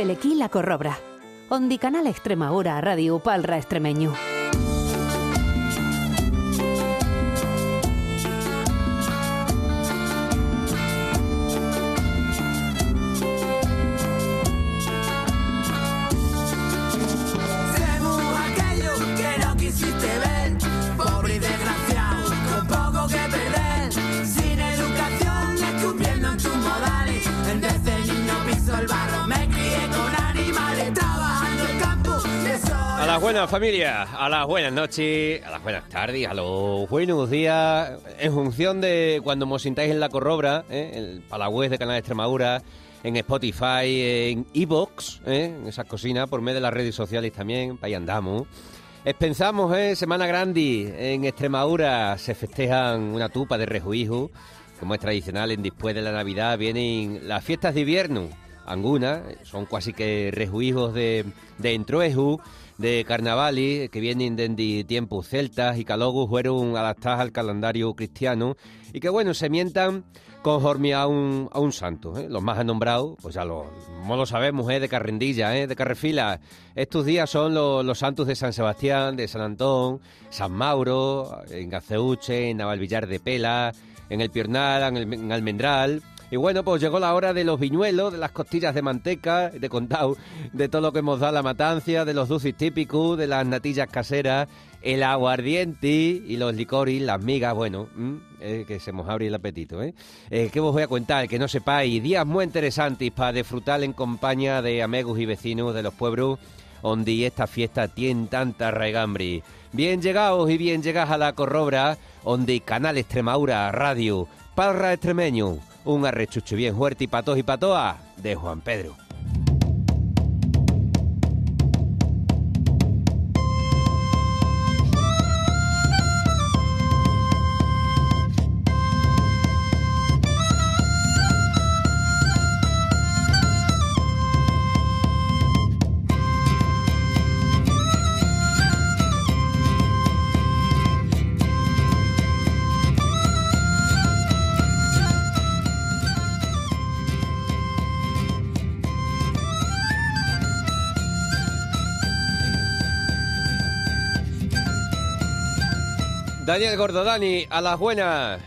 Belequí la Corrobra. Ondi Canal Extremadura Radio Palra Extremeño. A las buenas familias, a las buenas noches, a las buenas tardes, a los buenos días, en función de cuando os sintáis en la corrobra, ¿eh? en- a de Canal Extremadura, en Spotify, en Evox, ¿eh? en esas cocinas, por medio de las redes sociales también, ahí andamos. Es pensamos, ¿eh? Semana Grande, en Extremadura se festejan una tupa de rejuijos, como es tradicional, en después de la Navidad vienen las fiestas de invierno, algunas, son casi que rejuijos de, de entrueju, de carnavales, que vienen desde tiempos celtas y que luego fueron adaptadas al calendario cristiano y que, bueno, se mientan conforme a un, a un santo. ¿eh? Los más nombrados, pues ya lo, no lo sabemos, ¿eh? de Carrendilla, ¿eh? de Carrefila. Estos días son los, los santos de San Sebastián, de San Antón, San Mauro, en Gaceuche, en Navalvillar de Pela, en el Piornal, en, el, en Almendral. Y bueno, pues llegó la hora de los viñuelos, de las costillas de manteca, de contado, de todo lo que hemos dado la matancia, de los dulces típicos, de las natillas caseras, el aguardiente y los licores, las migas, bueno, mm, eh, que se nos abre el apetito, ¿eh? Eh, ¿Qué os voy a contar? Que no sepáis, días muy interesantes para disfrutar en compañía de amigos y vecinos de los pueblos donde esta fiesta tiene tanta regambre. Bien llegados y bien llegas a la corrobra, donde Canal Extremadura Radio, Parra Extremeño, un arrechucho bien fuerte y patos y patoa de Juan Pedro. Daniel Gordodani, a las buenas.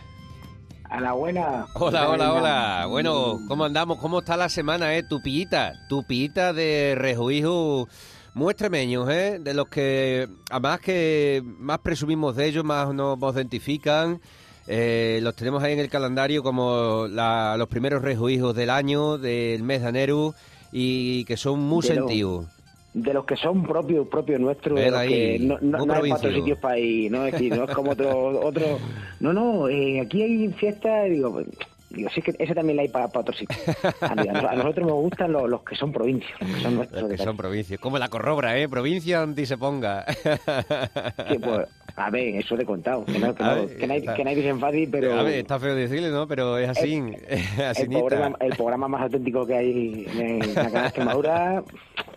A la buena. Hola, hola, hola. Bueno, ¿cómo andamos? ¿Cómo está la semana, eh? Tu pillita, tu pillita de rejuijo muy extremeños, ¿eh? De los que, además que más presumimos de ellos, más nos identifican. Eh, los tenemos ahí en el calendario como la- los primeros rejuijos del año, del mes de enero, y que son muy sentidos. De los que son propios propios nuestros, de los que no, no, hay otros sitios para ir, ¿no? Es decir, no es como otro... otro no, no, eh, aquí hay fiestas, digo, digo, sí que ese también la hay para, para otros sitios. A, nosotros nos gustan los, los que son provincias, los que son nuestros. Los que de son provincias. Como la corrobra, ¿eh? Provincia donde se ponga. Que, pues, a ver, eso de contado, que, no, que, no- ver, que nadie, está- que nadie se enfade, pero... A ver, está feo decirle, ¿no? Pero es así. es el asinita. programa, el programa más auténtico que hay en la canal Extremadura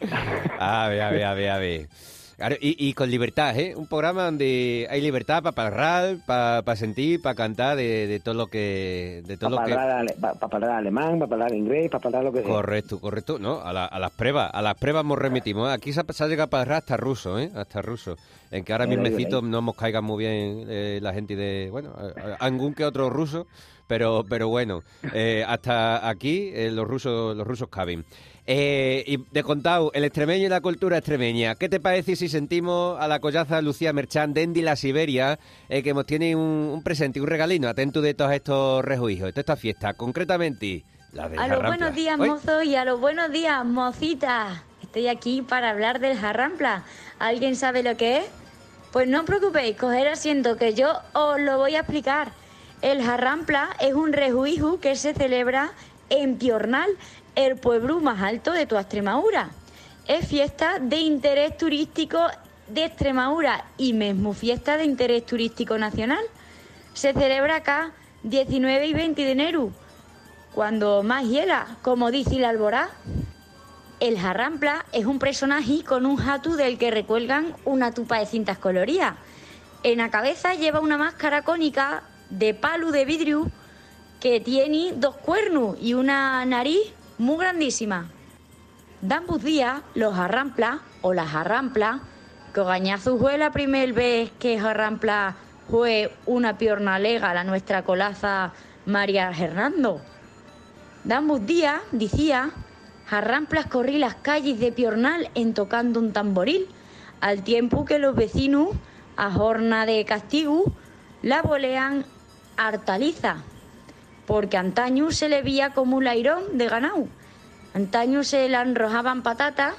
A ver, a ver, a ver, a ver. Claro, y, y con libertad, ¿eh? Un programa donde hay libertad para hablar, para sentir, para cantar de, de todo lo que... De todo para lo que... ale- pa- pa hablar alemán, para hablar inglés, para hablar lo que sea. Correcto, correcto. No, a, la- a las pruebas, a las pruebas nos remitimos. Aquí se ha, se ha llegado para atrás hasta ruso, ¿eh? Hasta ruso. En que ahora mismecito no nos caiga muy bien eh, la gente de... Bueno, algún que otro ruso, pero pero bueno, eh, hasta aquí eh, los rusos los rusos caben. Eh, y de contado, el extremeño y la cultura extremeña. ¿Qué te parece si sentimos a la collaza Lucía Merchán de Endi la Siberia, eh, que nos tiene un, un presente, un regalino, atento de todos estos rejuijos, de toda esta fiesta, concretamente la de A los buenos días, mozos, y a los buenos días, mocitas. Estoy aquí para hablar del jarrampla. ¿Alguien sabe lo que es? Pues no os preocupéis, coger asiento que yo os lo voy a explicar. El jarrampla es un rejuiju que se celebra en Piornal, el pueblo más alto de toda Extremadura. Es fiesta de interés turístico de Extremadura y mismo fiesta de interés turístico nacional. Se celebra acá 19 y 20 de enero cuando más hiela, como dice la alborá. El jarrampla es un personaje con un jatu del que recuelgan una tupa de cintas coloridas. En la cabeza lleva una máscara cónica de palo de vidrio que tiene dos cuernos y una nariz muy grandísima. Dambus días, los arramplas o las arramplas, que fue la primera vez que arrampla fue una piorna lega la nuestra colaza María Hernando. Dambus días, decía, arramplas corrí las calles de Piornal en tocando un tamboril, al tiempo que los vecinos, a jorna de castigo, la bolean hartaliza, porque antaño se le veía como un lairón de ganado. Antaño se le enrojaban patatas,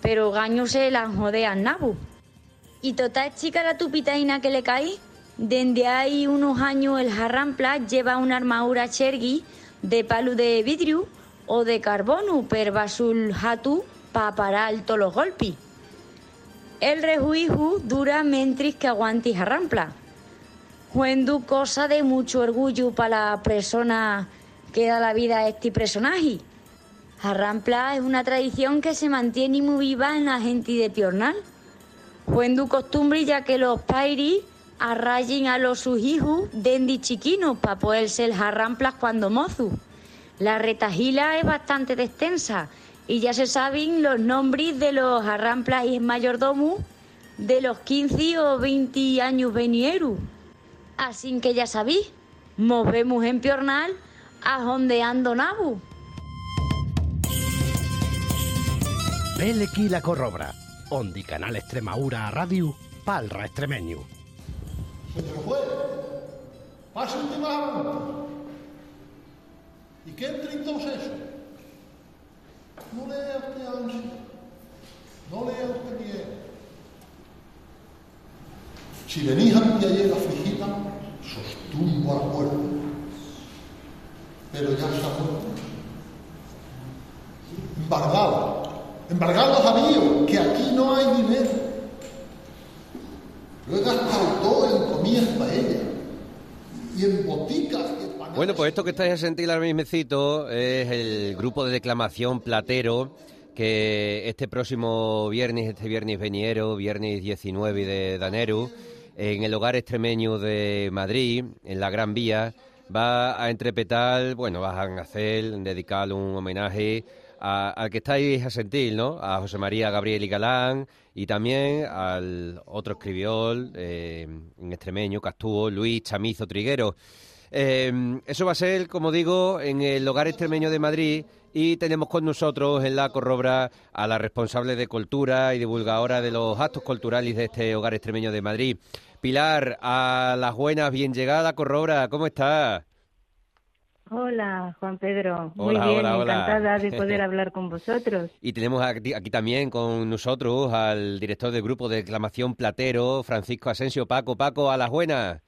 pero gaño se la jodean nabu. Y total chica la tupitaina que le caí, desde hay unos años el jarrampla lleva una armadura chergui de palo de vidrio o de carbono per basul hatu para parar todos los golpes. El rejuiju dura mentris que aguanti jarrampla. Juendu cosa de mucho orgullo para la persona que da la vida a este personaje. Jarrampla es una tradición que se mantiene muy viva en la gente de Piornal. Juendu costumbre ya que los pairis arrayen a los sus hijos dendi chiquinos para poder ser jarramplas cuando mozu. La retajila es bastante extensa y ya se saben los nombres de los jarramplas y mayordomos de los 15 o 20 años venieros. Así que ya sabéis, movemos en Piornal a jondeando nabu. Belequi la Corrobra, Ondi Canal Extremaura Radio, Palra Extremeño. Señor juez, pase un timado. ¿Y qué entre entonces eso? No lea usted ansia, no lea usted bien. Si venís ante ayer afligida, sostumbo a la puerta. Pero ya se ha muerto. Embargado, embargado sabío que aquí no hay dinero. Lo he gastado todo en comidas y en boticas y en panadas. Bueno, pues esto que estáis a sentir ahora mismecito es el grupo de declamación Platero que este próximo viernes, este viernes veniero, viernes 19 de Daneru, en el hogar extremeño de Madrid, en la Gran Vía, va a interpretar, bueno, van a hacer, dedicar un homenaje al que estáis a sentir, ¿no? A José María Gabriel y Galán y también al otro escribiol eh, en extremeño actuó, Luis Chamizo Triguero. Eh, eso va a ser, como digo, en el Hogar Extremeño de Madrid y tenemos con nosotros en la corrobra a la responsable de cultura y divulgadora de los actos culturales de este Hogar Extremeño de Madrid. Pilar, a las buenas, bien llegada, corrobra, ¿cómo estás? Hola, Juan Pedro. Muy Hola, bien, hola, hola. encantada de poder hablar con vosotros. Y tenemos aquí, aquí también con nosotros al director del grupo de declamación Platero, Francisco Asensio. Paco, Paco, a las buenas.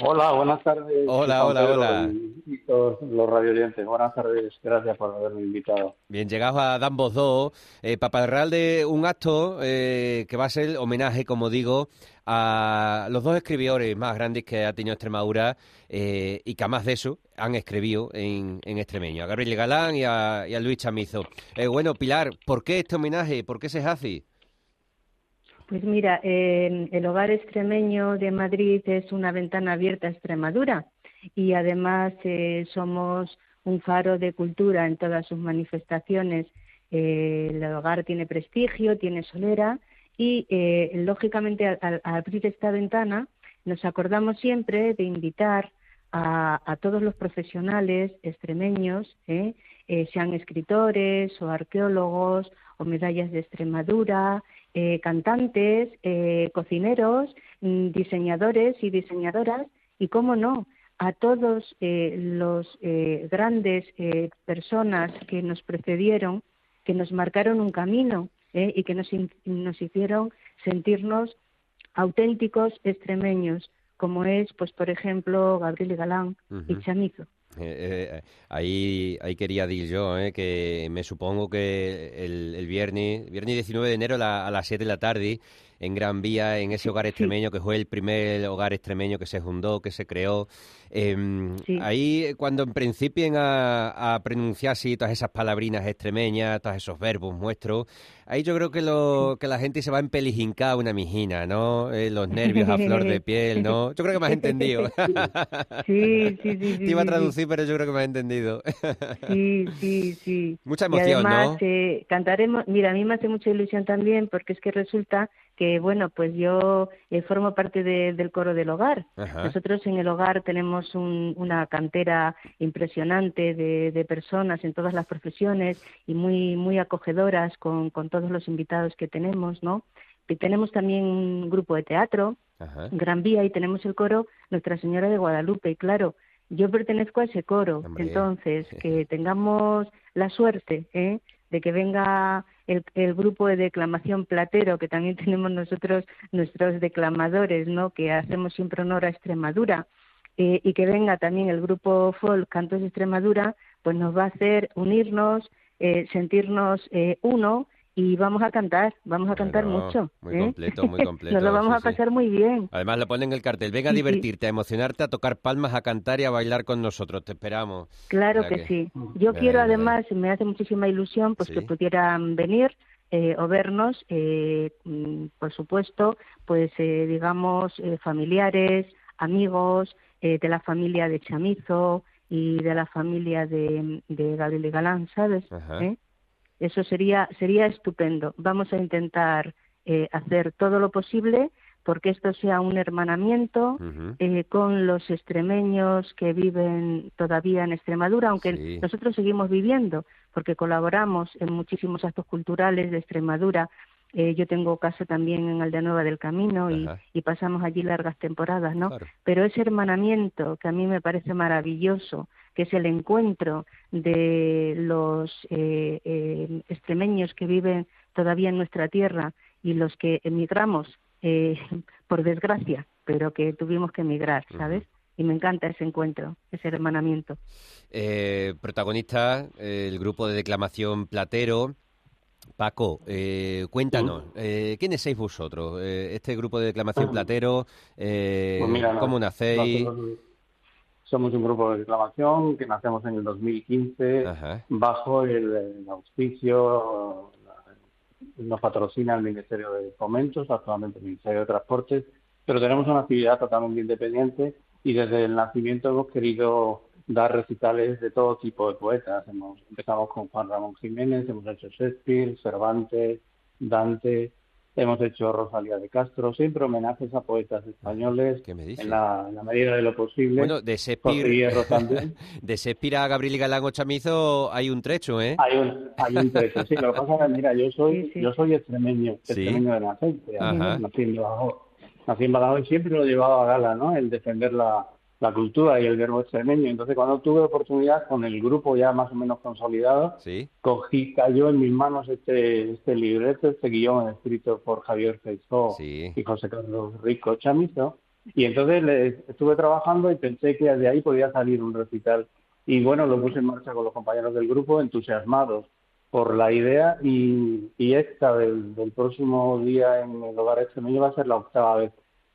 Hola, buenas tardes. Hola, hola, Pedro hola. Y, todos los radioyentes. Buenas tardes, gracias por haberme invitado. Bien, llegados a Dambos 2, eh, para de un acto eh, que va a ser homenaje, como digo, a los dos escribidores más grandes que ha tenido Extremadura eh, y que además de eso han escribido en, en extremeño, a Gabriel Galán y a, y a Luis Chamizo. Eh, bueno, Pilar, ¿por qué este homenaje? ¿Por qué se hace? Pues mira, eh, el Hogar Extremeño de Madrid es una ventana abierta a Extremadura y además eh, somos un faro de cultura en todas sus manifestaciones. Eh, el hogar tiene prestigio, tiene solera y eh, lógicamente al, abrir esta ventana nos acordamos siempre de invitar a, todos los profesionales extremeños, sean escritores o arqueólogos o medallas de Extremadura, eh, cantantes, eh, cocineros, mm, diseñadores y diseñadoras y, cómo no, a todos eh, los eh, grandes eh, personas que nos precedieron, que nos marcaron un camino eh, y que nos, hicieron sentirnos auténticos extremeños, como es, pues, por ejemplo, Gabriel Galán y. Chamizo. Eh, eh, ahí, ahí quería decir yo, eh, que me supongo que el, el viernes, viernes 19 de enero a, la- a las 7 de la tarde, en Gran Vía, en ese hogar extremeño, que fue el primer hogar extremeño que se fundó, que se creó, em, Sí. ahí eh, cuando principien a, a pronunciar así todas esas palabrinas extremeñas, todos esos verbos nuestros, ahí yo creo que, lo, que la gente se va a empelijincar una mijina, ¿no? Eh, los nervios a flor de piel, ¿no? Yo creo que me has entendido. Sí, sí, sí. sí, Te iba a traducir pero yo creo que me ha entendido. Sí, sí, sí. Mucha y emoción, además ¿no? eh, cantaremos, mira, a mí me hace mucha ilusión también porque es que resulta que, bueno, pues yo eh, formo parte de- del coro del hogar. Ajá. Nosotros en el hogar tenemos un- una cantera impresionante de, de personas en todas las profesiones y muy, muy acogedoras con, con todos los invitados que tenemos, ¿no? Y tenemos también un grupo de teatro, Ajá. Gran Vía, y tenemos el coro Nuestra Señora de Guadalupe. Y claro, yo pertenezco a ese coro, Hombre. entonces que tengamos la suerte ¿eh? de que venga el, grupo de declamación platero, que también tenemos nosotros nuestros declamadores, ¿no? que hacemos siempre honor a Extremadura, eh, y que venga también el grupo folk Cantos de Extremadura, pues nos va a hacer unirnos, eh, sentirnos eh, uno y vamos a cantar, vamos a cantar mucho. muy ¿eh? completo, muy completo, Nos lo vamos sí, a sí. pasar muy bien. Además le ponen el cartel, venga a Sí, divertirte, a emocionarte, a tocar palmas, a cantar y a bailar con nosotros. Te esperamos. Claro que sí. Yo quiero además, me hace muchísima ilusión, pues que pudieran venir eh, o vernos, eh, mm, por supuesto, pues eh, digamos eh, familiares, amigos eh, de la familia de Chamizo y de la familia de, de Gabriel y Galán, ¿sabes? Ajá. Eso sería sería estupendo. Vamos a intentar eh, hacer todo lo posible porque esto sea un hermanamiento eh, con los extremeños que viven todavía en Extremadura, aunque Sí. nosotros seguimos viviendo, porque colaboramos en muchísimos actos culturales de Extremadura. Eh, yo tengo casa también en Aldea Nueva del Camino y, y pasamos allí largas temporadas, ¿no? Claro. Pero ese hermanamiento que a mí me parece maravilloso, que es el encuentro de los eh, eh, extremeños que viven todavía en nuestra tierra y los que emigramos, eh, por desgracia, pero que tuvimos que emigrar, ¿sabes? Y me encanta ese encuentro, ese hermanamiento. Eh, protagonista, eh, el grupo de declamación Platero. Paco, eh, cuéntanos, eh, ¿quiénes sois vosotros? Eh, este grupo de declamación Platero, eh, Pues mira, ¿cómo no- nacéis? Somos un grupo de reclamación que nacemos en el 2015 Ajá. bajo el, el auspicio, nos patrocina el Ministerio de Fomentos, actualmente el Ministerio de Transportes, pero tenemos una actividad totalmente independiente y desde el nacimiento hemos querido dar recitales de todo tipo de poetas. Hemos, empezamos con Juan Ramón Jiménez, hemos hecho Shakespeare, Cervantes, Dante, hemos hecho Rosalía de Castro, siempre homenajes a poetas españoles ¿Qué me dices? en la, en la medida de lo posible. Bueno, de también. de a Gabriel y Galán o Chamizo hay un trecho, ¿eh? Hay un, hay un trecho, sí. Lo que pasa es que, mira, yo soy, yo soy extremeño, Sí. extremeño de nacimiento. Ajá. Nací en Badajoz. Nací en Badajoz y siempre lo he llevado a gala, ¿no? El defender la, la cultura y el verbo extremeño. Entonces, cuando tuve oportunidad con el grupo ya más o menos consolidado, Sí. cogí, cayó en mis manos este, este libreto, este guion escrito por Javier Feijó Sí. y José Carlos Rico Chamizo. Y entonces le estuve trabajando y pensé que de ahí podía salir un recital. Y bueno, lo puse en marcha con los compañeros del grupo, entusiasmados por la idea. Y, y esta del, del próximo día en el Hogar Extremeño va a ser la octava vez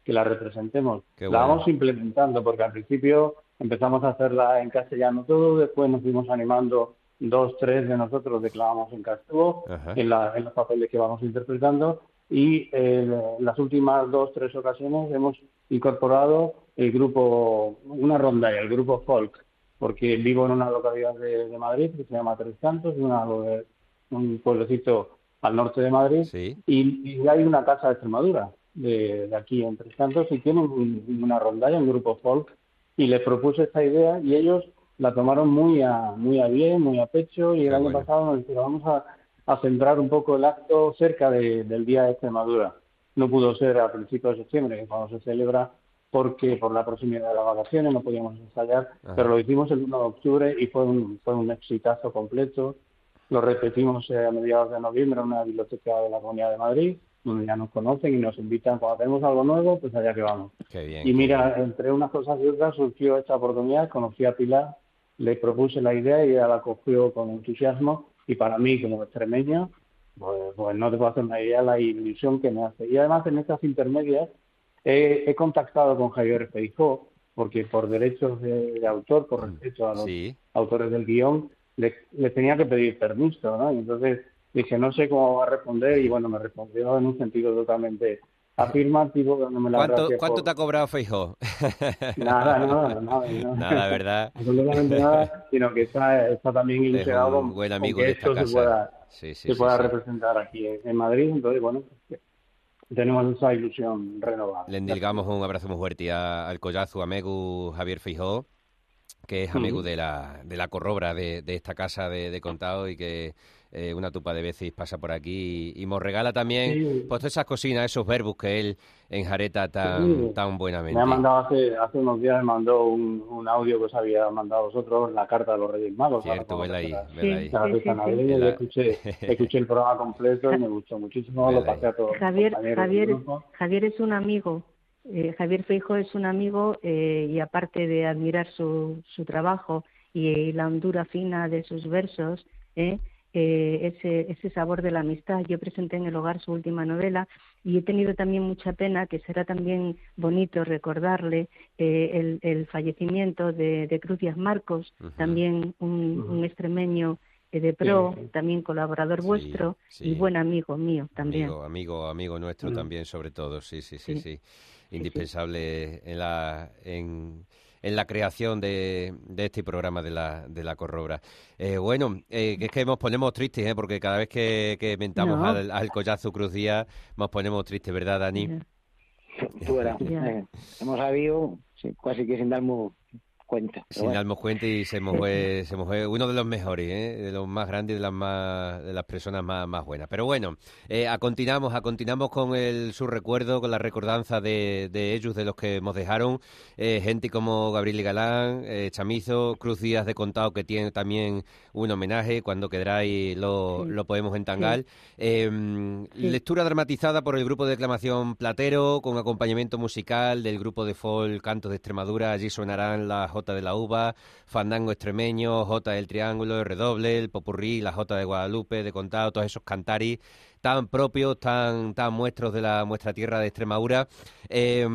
que la representemos. Qué la bueno. vamos implementando porque al principio empezamos a hacerla en castellano todo, después nos fuimos animando dos, tres de nosotros declamamos en castellano en, la- en los papeles que vamos interpretando y eh, las últimas dos, tres ocasiones hemos incorporado el grupo, una ronda, el grupo folk, porque vivo en una localidad de, de Madrid que se llama Tres Cantos, una, un pueblecito al norte de Madrid, Sí. y, y hay una casa de Extremadura de, de aquí en Tres Cantos y tienen un- una rondalla, un grupo folk, y les propuse esta idea y ellos la tomaron muy a, muy a bien, muy a pecho y el Qué año bueno. pasado nos dijeron vamos a, a centrar un poco el acto cerca de- del Día de Extremadura. No pudo ser a principios de septiembre, que es cuando se celebra, porque por la proximidad de las vacaciones no podíamos ensayar, Ajá. pero lo hicimos el 1 de octubre y fue un, fue un exitazo completo. Lo repetimos eh, a mediados de noviembre en una biblioteca de la Comunidad de Madrid, ya nos conocen y nos invitan cuando tenemos algo nuevo, pues allá que vamos. Qué bien. Y mira, bien. entre unas cosas y otras surgió esta oportunidad, conocí a Pilar, le propuse la idea y ella la cogió con entusiasmo y para mí como extremeño, pues, pues no te puedo hacer una idea la ilusión que me hace. Y además en estas intermedias he, he contactado con Javier Feijó, porque por derechos de, de autor, por respeto a los Sí. autores del guion, le, le tenía que pedir permiso, ¿no? Y entonces dije, no sé cómo va a responder, y bueno, me respondió en un sentido totalmente afirmativo, dándome las ¿Cuánto, cuánto por- te ha cobrado Feijó? Nada, nada, nada, nada. Nada, ¿verdad? Absolutamente nada, sino que está, está también ilusionado con, buen con amigo que de esto se casa. pueda, Sí, sí, se sí, pueda representar aquí en, Madrid. Entonces, bueno, pues, tenemos esa ilusión renovada. Le endilgamos un abrazo muy fuerte a- al collazo amigo Javier Feijó, que es amigo de la, de la corrobra de, de esta casa de, de contado y que eh, una tupa de veces pasa por aquí y, y nos regala también Sí. pues todas esas cocinas, esos verbos que él enjareta tan, Sí. tan buenamente. Me ha mandado hace, hace unos días, me mandó un, un audio que os había mandado a vosotros, la carta de los Reyes Magos. Cierto, vela ahí, la escuché, escuché el programa completo y me gustó muchísimo, lo pasé a todos Javier, Javier. Javier es un amigo. eh, Javier Feijo es un amigo eh, y aparte de admirar su, su trabajo y, la hondura fina de sus versos, eh, eh, ese, ese sabor de la amistad. Yo presenté en el hogar su última novela y he tenido también mucha pena, que será también bonito recordarle eh, el, el fallecimiento de, de Cruz Díaz Marcos, Ujú. también un, Ujú. un extremeño eh, de pro, Sí, también colaborador Sí, vuestro sí. y buen amigo mío también. Amigo, amigo, amigo nuestro Mm. también, sobre todo, sí, sí, sí, Sí. sí. Indispensable en la en, en la creación de, de este programa de la, de la Corrobra. Eh, bueno, eh, que es que nos ponemos tristes, ¿eh? porque cada vez que, que mentamos No. al, al collazo Cruz Díaz, nos ponemos tristes, ¿verdad, Dani? Tú verás. Ya. Eh, hemos sabido casi que sin darnos cuenta. pero Sin bueno. darnos cuenta y se fue, se nos fue uno de los mejores, ¿eh? de los más grandes, de las más, de las personas más, más buenas. Pero bueno, eh, a continuamos, a continuamos con el, su recuerdo, con la recordanza de, de ellos, de los que nos dejaron, eh, gente como Gabriel Galán, eh, Chamizo, Cruz Díaz de Contado, que tiene también un homenaje, cuando queráis lo, Sí. lo podemos entangar. Eh, Lectura dramatizada por el grupo de declamación Platero, con acompañamiento musical del grupo de folk Cantos de Extremadura. Allí sonarán la Jota de la Uva, Fandango Extremeño, Jota del Triángulo, el Redoble, el Popurrí, la Jota de Guadalupe, de Contado, todos esos cantaris tan propios, tan, tan muestros de la nuestra tierra de Extremadura. Eh,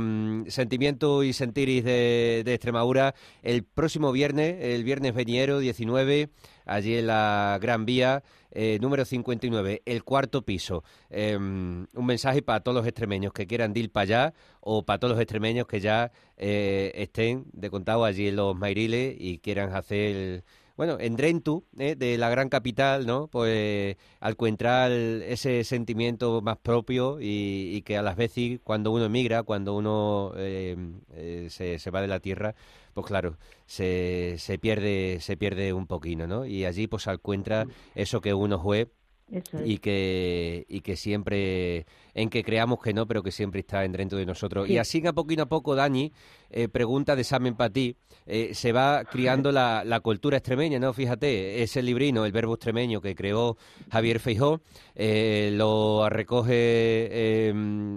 sentimiento y sentiris de, de Extremadura el próximo viernes, el viernes veniero 19, allí en la Gran Vía, eh, número 59, el cuarto piso. Eh, un mensaje para todos los extremeños que quieran ir para allá o para todos los extremeños que ya eh, estén de contado allí en los Mairiles y quieran hacer... Bueno, en Drentu, ¿eh? de la gran capital, ¿no? Pues al encontrar ese sentimiento más propio y, y que a las veces cuando uno emigra, cuando uno eh, eh, se, se va de la tierra, pues claro, se, se pierde se pierde un poquito, ¿no? Y allí pues encuentra eso que uno fue es. y que y que siempre en que creamos que no pero que siempre está en dentro de nosotros Sí. y así a poquito a poco Dani eh, pregunta de examen para ti eh, se va criando la, la cultura extremeña no fíjate ese librino el verbo extremeño que creó Javier Feijó eh, lo recoge eh,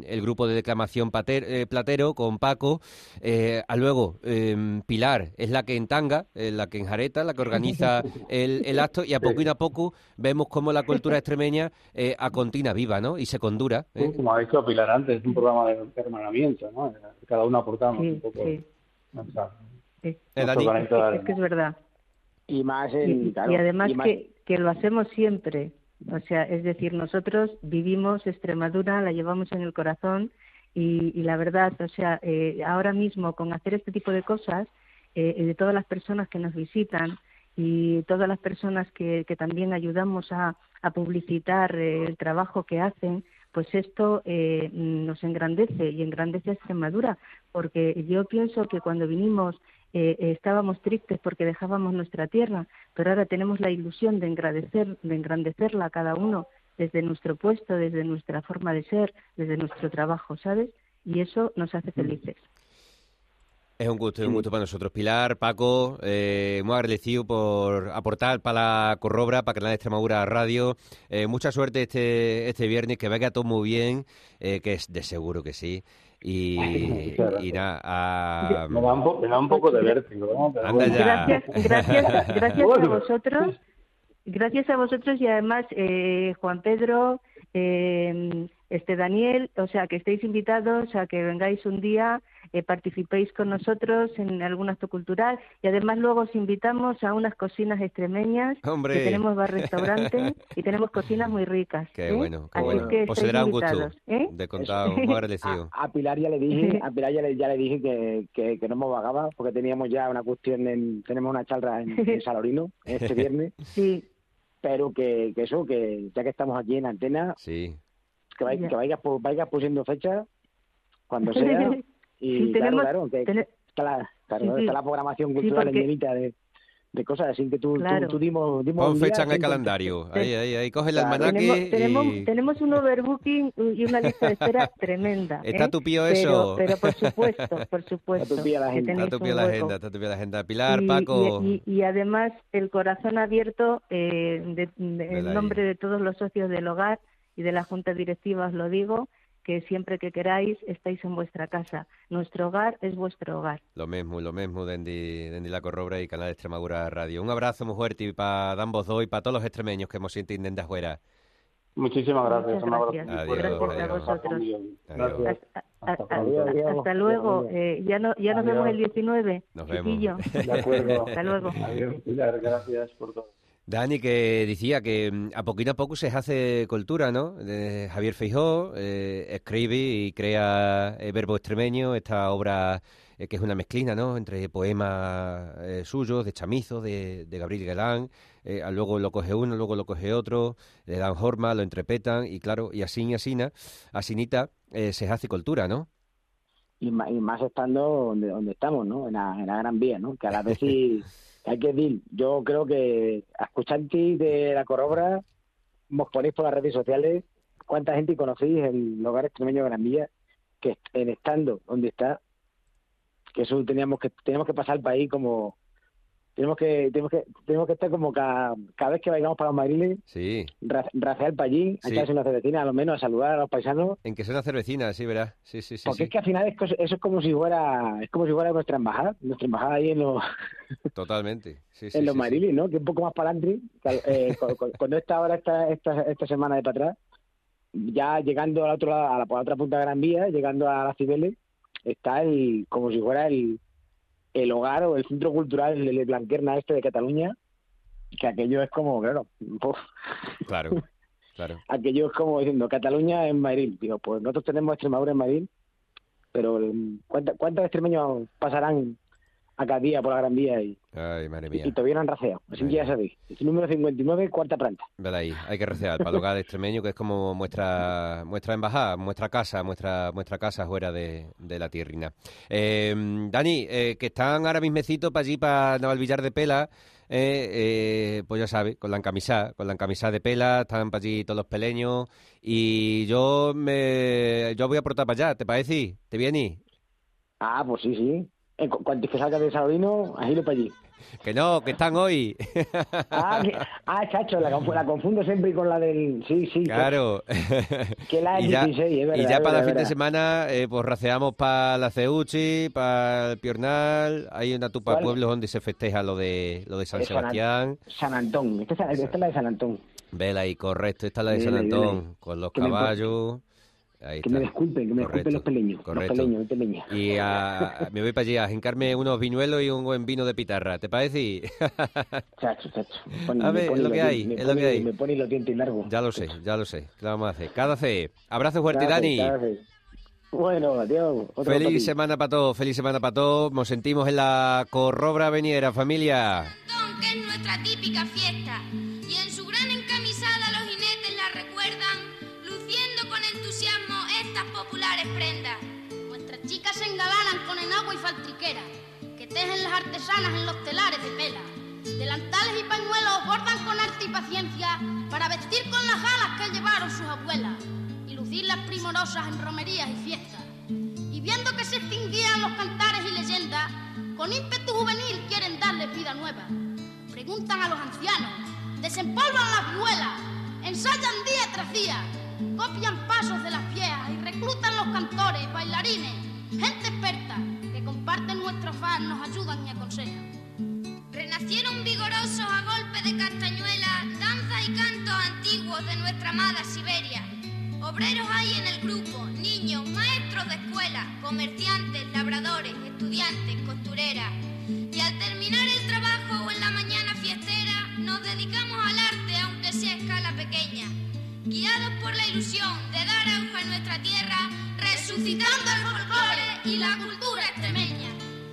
el grupo de declamación pater- eh, platero con Paco eh, a luego eh, Pilar es la que entanga la que enjareta la que organiza el, el acto y a poquito a poco vemos cómo la cultura extremeña a continua viva ¿no? y se condura ¿eh? Como ha dicho Pilar antes, es un programa de hermanamiento, ¿no? Cada uno aportamos Sí, un poco sí. granito de Es que es verdad. Y más en. y claro, además y más- que, que lo hacemos siempre. O sea, es decir, nosotros vivimos Extremadura, la llevamos en el corazón y, y la verdad, o sea, eh, ahora mismo con hacer este tipo de cosas, eh, de todas las personas que nos visitan y todas las personas que, que también ayudamos a, a publicitar eh, el trabajo que hacen, pues esto eh, nos engrandece y engrandece a Extremadura, porque yo pienso que cuando vinimos eh, estábamos tristes porque dejábamos nuestra tierra, pero ahora tenemos la ilusión de engrandecer, de engrandecerla cada uno desde nuestro puesto, desde nuestra forma de ser, desde nuestro trabajo, ¿sabes? Y eso nos hace felices. Es un gusto, es un gusto para nosotros. Pilar, Paco, eh, muy agradecido por aportar para la Corrobra, para Canal de Extremadura Radio. Eh, mucha suerte este este viernes, que vaya todo muy bien, eh, que es de seguro que sí. Y, nada, a- Me da, un po- me da un poco de vértigo, ¿no? Pero Anda bueno. ya. Gracias, gracias, gracias a vosotros, gracias a vosotros y además eh, Juan Pedro, eh, este Daniel, o sea, que estéis invitados a que vengáis un día, eh, participéis con nosotros en algún acto cultural y además luego os invitamos a unas cocinas extremeñas Hombre. que tenemos bar restaurante y tenemos cocinas muy ricas. Qué ¿eh? bueno, qué Así bueno. que Pues será un gusto ¿eh? de contar, muy agradecido. A, a Pilar ya le dije, a Pilar ya le, ya le dije que, que, que no me vagaba porque teníamos ya una cuestión en, tenemos una charla en, en Salorino este viernes, Sí, pero que, que eso, que ya que estamos aquí en antena, Sí. que, vai- Ya. que vayas pusiendo fecha cuando sea y Sí, claro, tenemos- claro, que tene- está la, claro, Sí, sí. está la programación Sí, cultural porque- llenita de, de cosas, así que tú, tú- Claro. tú, dimos, dimos Pon un día fecha en el calendario. Te- Ahí, ahí, ahí. Coge el Claro. almanaque tenemos, tenemos, y... tenemos un overbooking y una lista de espera tremenda. ¿Está ¿eh? tupío Pero- eso? Pero, por supuesto, por supuesto. tupida la que agenda. tenéis Está un tupida la agenda, está tupida la agenda. Pilar, y, Paco... y- y- y además el corazón abierto eh, de- de- en nombre de todos los socios del hogar y de la junta directiva os lo digo que siempre que queráis estáis en vuestra casa nuestro hogar es vuestro hogar Lo mismo, lo mismo, Dendi, Dendi La Corrobra y Canal Extremadura Radio. Un abrazo muy fuerte para ambos dos y para todos los extremeños que hemos sentido desde afuera. Muchísimas gracias. Muchas un abrazo. gracias. Adiós, Gracias a vosotros. Adiós. Hasta, a- a- luego eh, ya no ya nos vemos el 19 Nos vemos. De acuerdo. Hasta luego. Adiós, Pilar. Gracias por todo. Dani, que decía que mm, a poquito a poco se hace cultura, ¿no? De Javier Feijó eh, escribe y crea eh, Verbo Extremeño, esta obra eh, que es una mezclina, ¿no? Entre poemas eh, suyos, de Chamizo, de, de Gabriel Galán, eh, luego lo coge uno, luego lo coge otro, le dan forma, lo entrepetan y claro, y así y así, asinita, eh, se hace cultura, ¿no? y más, y más estando donde, donde estamos, ¿no? En la, en la Gran Vía, ¿no? Que a la vez sí hay que decir, yo creo que escuchantes de la Corobra, vos ponéis por las redes sociales cuánta gente conocéis el hogar extremeño de Gran Vía, que en estando donde está, que eso teníamos que teníamos que pasar el país como tenemos que tenemos que tenemos que estar como cada, cada vez que vayamos para los madriles Sí, ra- racear para allí, a Sí. echarse una cervecina, a lo menos a saludar a los paisanos en que sea una cervecina, sí, verás. Sí, sí, sí. porque sí. es que al final es eso es como si fuera es como si fuera nuestra embajada nuestra embajada ahí en los Totalmente. Sí, en los. Marilis, ¿no? Que un poco más para adelante eh, cu- cu- cuando esta ahora esta, esta esta semana de para atrás ya llegando al otro lado a la, por la otra punta de Gran Vía llegando a las Cibeles está el como si fuera el el hogar o el centro cultural el Blanquerna este de Cataluña que aquello es como claro uf, Claro, claro. aquello es como diciendo Cataluña en Madrid. Digo pues nosotros tenemos Extremadura en Madrid pero mm, ¿cuánta- ¿cuántos extremeños pasarán a cada día por la Gran Vía y, Ay, madre y, mía. y todavía no han raceado? Así que ya sabéis, número 59, cuarta planta. Vela ahí, hay que recear para el hogar extremeño, que es como muestra, muestra embajada, muestra casa, muestra, muestra casa fuera de, de la tierrina. Eh, Dani, eh, que están ahora mismecito para allí, para Navalvillar de Pela, eh, eh, pues ya sabes, con la encamisada, con la encamisada de Pela, están para allí todos los peleños, y yo me yo voy a aportar para allá, ¿te parece? ¿Te viene? Ah, pues sí, sí. En cu- cuanto que salga de Salorino, agilo para allí. Que no, que están hoy. Ah, que- ah chacho, la, confu- la confundo siempre con la del... Sí, sí. Claro. Que la y ya, 16, es verdad. y ya es para el fin de semana, eh, pues raceamos para la Ceuchi, para el Piornal. Hay una tupa de ¿Cuál? pueblos donde se festeja lo de lo de San Es Sebastián. San Antón. Esta es, la- esta es la de San Antón. Vela ahí, correcto. Esta es la de San. Antón, con los me- caballos. Ahí Que está. me disculpen, que me Correcto, disculpen los peleños. correcto. Los peleños, los peleños. Y a- me voy para allí a jincarme unos viñuelos y un buen vino de pitarra. ¿Te parece? Chacho, chacho. Pone- A ver, es lo que hay, es lo que pone- hay. Me pone los dientes largos. ya lo sé, ya lo sé. ¿Qué vamos a hacer? Cada fe. Abrazo fuerte, Cada Dani. cada. Bueno, adiós. Otro. Feliz semana para todos, feliz semana para todos. Nos sentimos en la Corrobra Veniera, familia. Que es nuestra típica fiesta, y en su gran tejen las artesanas en los telares de pela. Delantales y pañuelos bordan con arte y paciencia para vestir con las alas que llevaron sus abuelas y lucirlas primorosas en romerías y fiestas. Y viendo que se extinguían los cantares y leyendas, con ímpetu juvenil quieren darles vida nueva. Preguntan a los ancianos, desempolvan las vihuelas, ensayan día tras día, copian pasos de las viejas y reclutan los cantores, bailarines, gente experta de castañuela, danza y cantos antiguos de nuestra amada Siberia. Obreros hay en el grupo, niños, maestros de escuela, comerciantes, labradores, estudiantes, costureras. Y al terminar el trabajo o en la mañana fiestera, nos dedicamos al arte, aunque sea escala pequeña. Guiados por la ilusión de dar auge a nuestra tierra, resucitando el folclore y la cultura